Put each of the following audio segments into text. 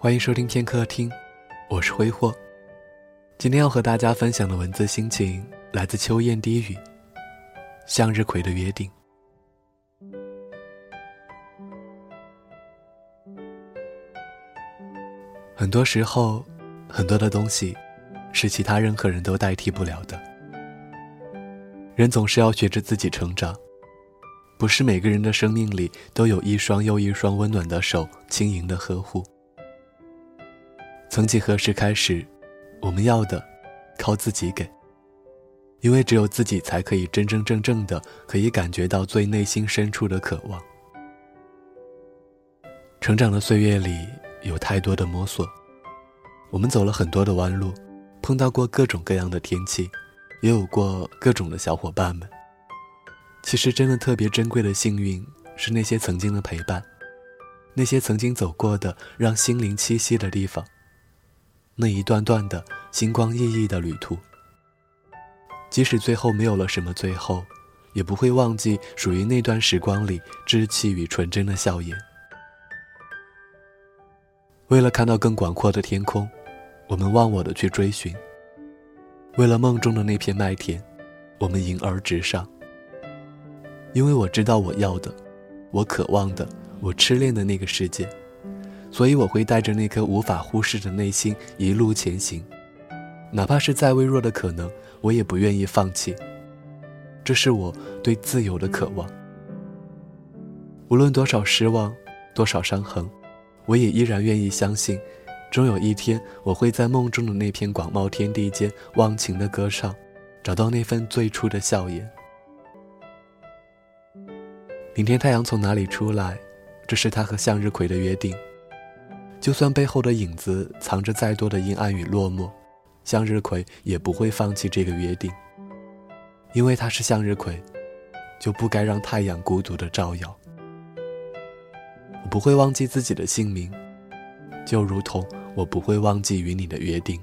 欢迎收听片刻听，我是挥霍。今天要和大家分享的文字心情来自秋雁低语，《向日葵的约定》。很多时候，很多的东西是其他任何人都代替不了的。人总是要学着自己成长，不是每个人的生命里都有一双又一双温暖的手轻盈的呵护。曾几何时开始，我们要的靠自己给，因为只有自己才可以真真正正的可以感觉到最内心深处的渴望。成长的岁月里。有太多的摸索，我们走了很多的弯路，碰到过各种各样的天气，也有过各种的小伙伴们。其实，真的特别珍贵的幸运是那些曾经的陪伴，那些曾经走过的让心灵栖息的地方，那一段段的星光熠熠的旅途。即使最后没有了什么最后，也不会忘记属于那段时光里稚气与纯真的笑颜。为了看到更广阔的天空，我们忘我的去追寻；为了梦中的那片麦田，我们迎而直上。因为我知道我要的，我渴望的，我痴恋的那个世界，所以我会带着那颗无法忽视的内心一路前行，哪怕是再微弱的可能，我也不愿意放弃。这是我对自由的渴望。无论多少失望，多少伤痕。我也依然愿意相信，终有一天我会在梦中的那片广袤天地间忘情的歌唱，找到那份最初的笑颜。明天太阳从哪里出来，这是他和向日葵的约定。就算背后的影子藏着再多的阴暗与落寞，向日葵也不会放弃这个约定。因为它是向日葵，就不该让太阳孤独的照耀。我不会忘记自己的姓名，就如同我不会忘记与你的约定。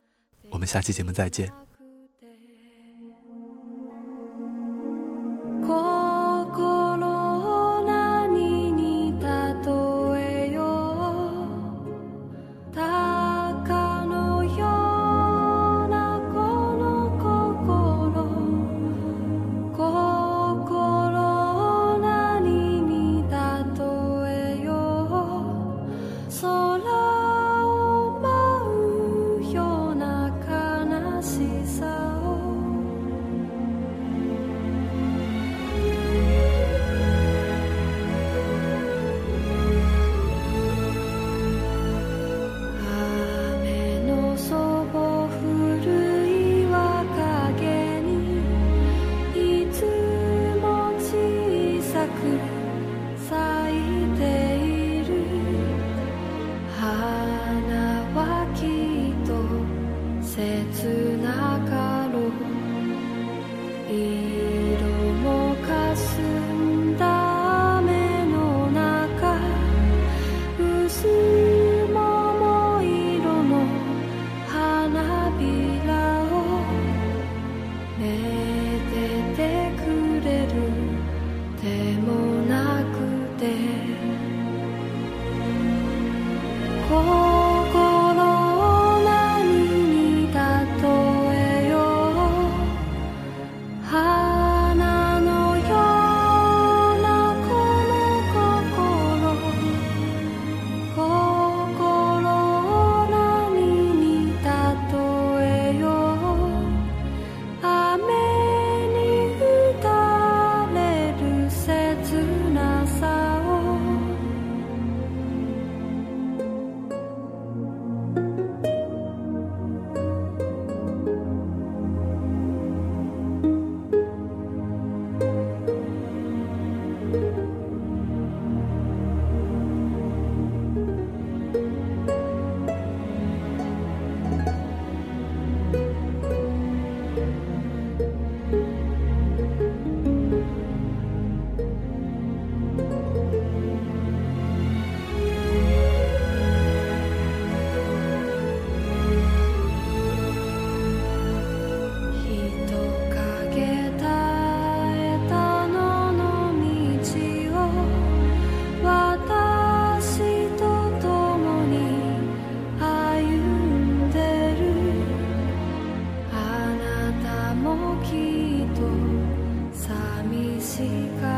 我们下期节目再见。see God.